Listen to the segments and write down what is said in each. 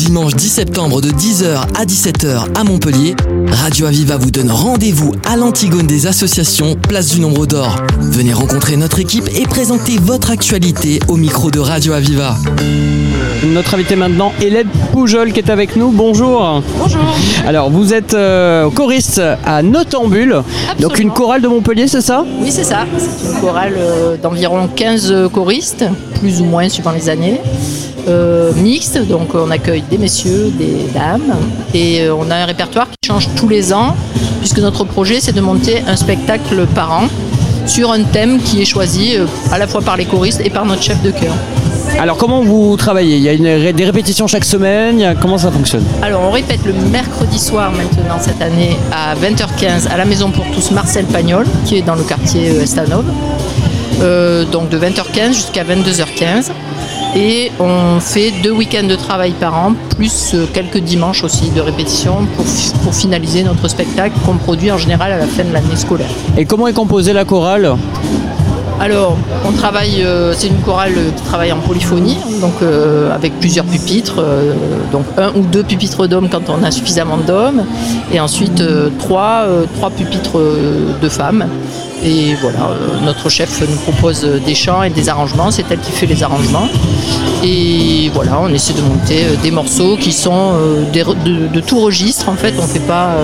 Dimanche 10 septembre de 10h à 17h à Montpellier, Radio Aviva vous donne rendez-vous à l'Antigone des associations, place du Nombre d'Or. Venez rencontrer notre équipe et présenter votre actualité au micro de Radio Aviva. Notre invité maintenant, Hélène Poujol, qui est avec nous. Bonjour. Bonjour. Alors, vous êtes euh, choriste à Notambule, donc une chorale de Montpellier, c'est ça? Oui, c'est ça. C'est une chorale euh, d'environ 15 choristes, plus ou moins suivant les années. Euh, mixte, donc on accueille des messieurs, des dames, et euh, on a un répertoire qui change tous les ans, puisque notre projet c'est de monter un spectacle par an sur un thème qui est choisi euh, à la fois par les choristes et par notre chef de chœur. Alors, comment vous travaillez? Il y a une des répétitions chaque semaine Comment ça fonctionne? Alors on répète le mercredi soir maintenant cette année à 20h15 à la Maison pour tous Marcel Pagnol, qui est dans le quartier Estanov. Euh, donc de 20h15 jusqu'à 22h15. Et on fait deux week-ends de travail par an, plus euh, quelques dimanches aussi de répétition pour, pour finaliser notre spectacle qu'on produit en général à la fin de l'année scolaire. Et comment est composée la chorale? Alors, on travaille, euh, c'est une chorale qui travaille en polyphonie, donc euh, avec plusieurs pupitres, euh, donc un ou deux pupitres d'hommes quand on a suffisamment d'hommes, et ensuite euh, trois, euh, trois pupitres euh, de femmes. Et voilà, euh, notre chef nous propose des chants et des arrangements, c'est elle qui fait les arrangements. Et voilà, on essaie de monter euh, des morceaux qui sont euh, de, tout registre. En fait, on fait pas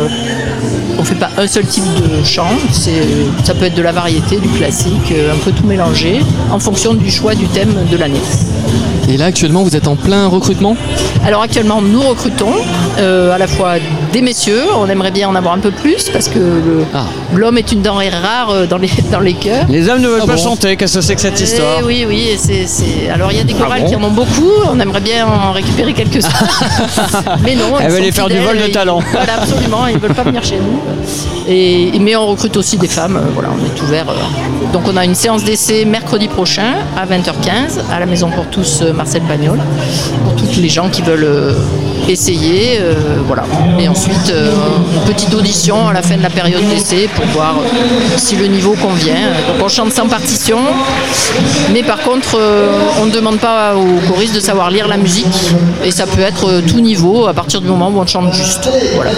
on fait pas un seul type de chant, ça peut être de la variété, du classique, un peu tout mélangé, en fonction du choix du thème de l'année. Et là actuellement vous êtes en plein recrutement Alors actuellement, nous recrutons euh, à la fois des messieurs, on aimerait bien en avoir un peu plus parce que Ah. l'homme est une denrée rare euh, dans les, dans les chœurs. Les hommes ne veulent Ah pas bon chanter, qu'est-ce que c'est que cette histoire Eh oui, oui, et alors il y a des chorales bon qui en ont beaucoup, on aimerait bien en récupérer quelques-uns. mais non, Elle ils veut sont les faire du vol de ils- talent. Voilà, absolument, ils veulent pas venir chez nous. Et, mais on recrute aussi des femmes, euh, voilà, on est ouvert. euh. Donc on a une séance d'essai mercredi prochain à 20h15 à la Maison pour tous euh, Marcel Pagnol, pour toutes les gens qui veulent euh, essayer, euh, voilà. Et ensuite euh, une petite audition à la fin de la période d'essai pour voir si le niveau convient. Donc on chante sans partition, mais par contre on ne demande pas aux choristes de savoir lire la musique et ça peut être tout niveau à partir du moment où on chante juste. Voilà.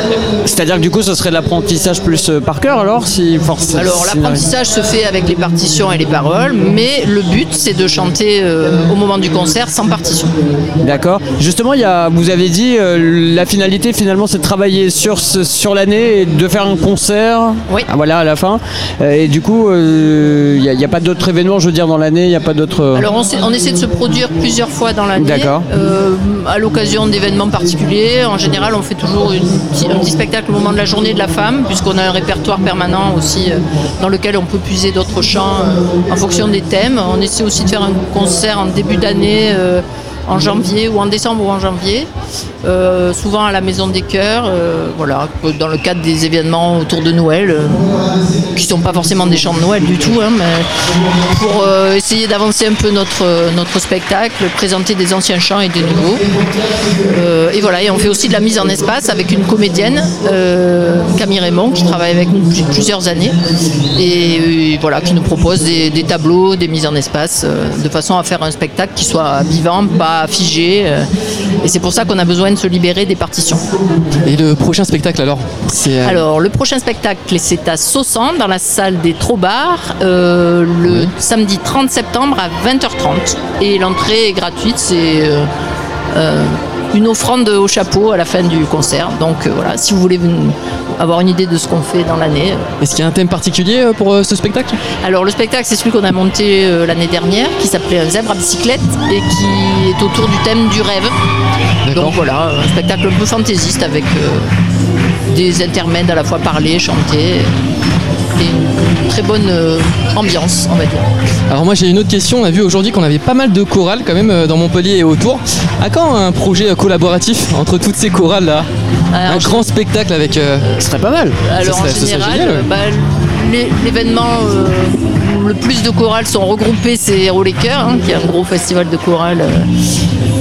C'est-à-dire que du coup, ce serait de l'apprentissage plus par cœur alors si force, Alors l'apprentissage se fait avec les partitions et les paroles, mais le but c'est de chanter euh, au moment du concert sans partition. D'accord. Justement, il y a, vous avez dit euh, la finalité finalement c'est de travailler sur, sur l'année et de faire un concert. Oui. Ah, voilà à la fin. Euh, et du coup, euh, il n'y a, pas d'autres événements, je veux dire, dans l'année, il n'y a pas d'autres. Alors on, essaie de se produire plusieurs fois dans l'année, D'accord. euh, à l'occasion d'événements particuliers. En général, on fait toujours une un petit spectacle au moment de la journée de la femme, puisqu'on a un répertoire permanent aussi dans lequel on peut puiser d'autres chants en fonction des thèmes. On essaie aussi de faire un concert en début d'année. Euh, en janvier ou en décembre ou en janvier, euh, souvent à la Maison des Chœurs, euh, voilà, dans le cadre des événements autour de Noël, qui ne sont pas forcément des chants de Noël du tout, hein, pour essayer d'avancer un peu notre, notre spectacle, présenter des anciens chants et des nouveaux. Et voilà, et on fait aussi de la mise en espace avec une comédienne, Camille Raymond, qui travaille avec nous depuis plusieurs années, et euh, voilà, qui nous propose des, des tableaux, des mises en espace, euh, de façon à faire un spectacle qui soit vivant, pas figé. euh, et c'est pour ça qu'on a besoin de se libérer des partitions. Et le prochain spectacle alors euh, Alors, le prochain spectacle, c'est à Saussan, dans la salle des Trobards, euh, le samedi 30 septembre à 20h30. Et l'entrée est gratuite, c'est euh, une offrande au chapeau à la fin du concert. Donc euh, voilà, si vous voulez avoir une idée de ce qu'on fait dans l'année. Est-ce qu'il y a un thème particulier euh, pour euh, ce spectacle? Alors, le spectacle, c'est celui qu'on a monté euh, l'année dernière, qui s'appelait Un zèbre à bicyclette et qui est autour du thème du rêve. Donc voilà, un spectacle un peu fantaisiste avec euh, des intermèdes à la fois parlés, chantés et une très bonne euh, ambiance, on va dire. Alors moi j'ai une autre question, on a vu aujourd'hui qu'on avait pas mal de chorales quand même euh, dans Montpellier et autour. À quand un projet collaboratif entre toutes ces chorales là Alors, Un grand spectacle avec... euh, Ce serait pas mal. Alors serait- en ce serait général, bah, l'é- l'événement euh, le plus de chorales sont regroupées, c'est Héros les Chœurs, hein, qui est un gros festival de chorales. euh,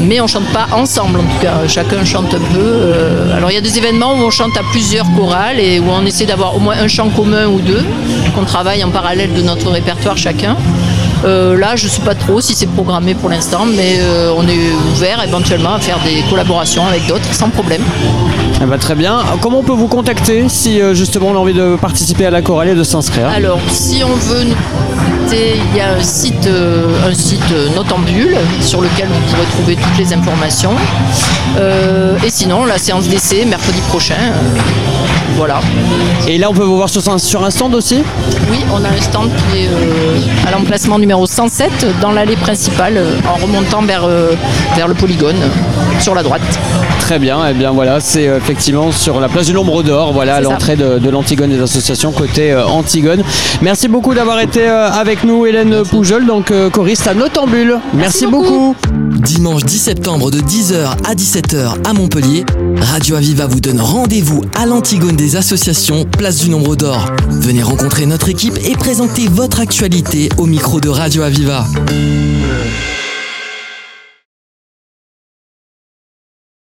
mais on chante pas ensemble en tout cas, chacun chante un peu. euh, alors il y a des événements où on chante à plusieurs chorales et où on essaie d'avoir au moins un chant commun ou deux, qu'on travaille en parallèle de notre répertoire chacun. Là, je ne sais pas trop si c'est programmé pour l'instant, mais on est ouvert éventuellement à faire des collaborations avec d'autres sans problème. Eh ben, très bien. Comment on peut vous contacter si justement on a envie de participer à la chorale et de s'inscrire? Alors, si on veut nous il y a un site, un site Notambule sur lequel vous pourrez trouver toutes les informations. et sinon, la séance d'essai mercredi prochain. Voilà. Et là, on peut vous voir sur un, sur un stand aussi Oui, on a un stand qui est euh, à l'emplacement numéro 107 dans l'allée principale euh, en remontant vers, euh, vers le polygone sur la droite. Très bien, et eh bien voilà, c'est effectivement sur la place du Nombre d'Or, voilà, à l'entrée de, l'Antigone des associations côté Antigone. Merci beaucoup d'avoir été avec nous, Hélène Poujol, donc choriste à Notambule. Merci, beaucoup. Dimanche 10 septembre de 10h à 17h à Montpellier, Radio Aviva vous donne rendez-vous à l'Antigone des associations Place du Nombre d'Or. Venez rencontrer notre équipe et présenter votre actualité au micro de Radio Aviva.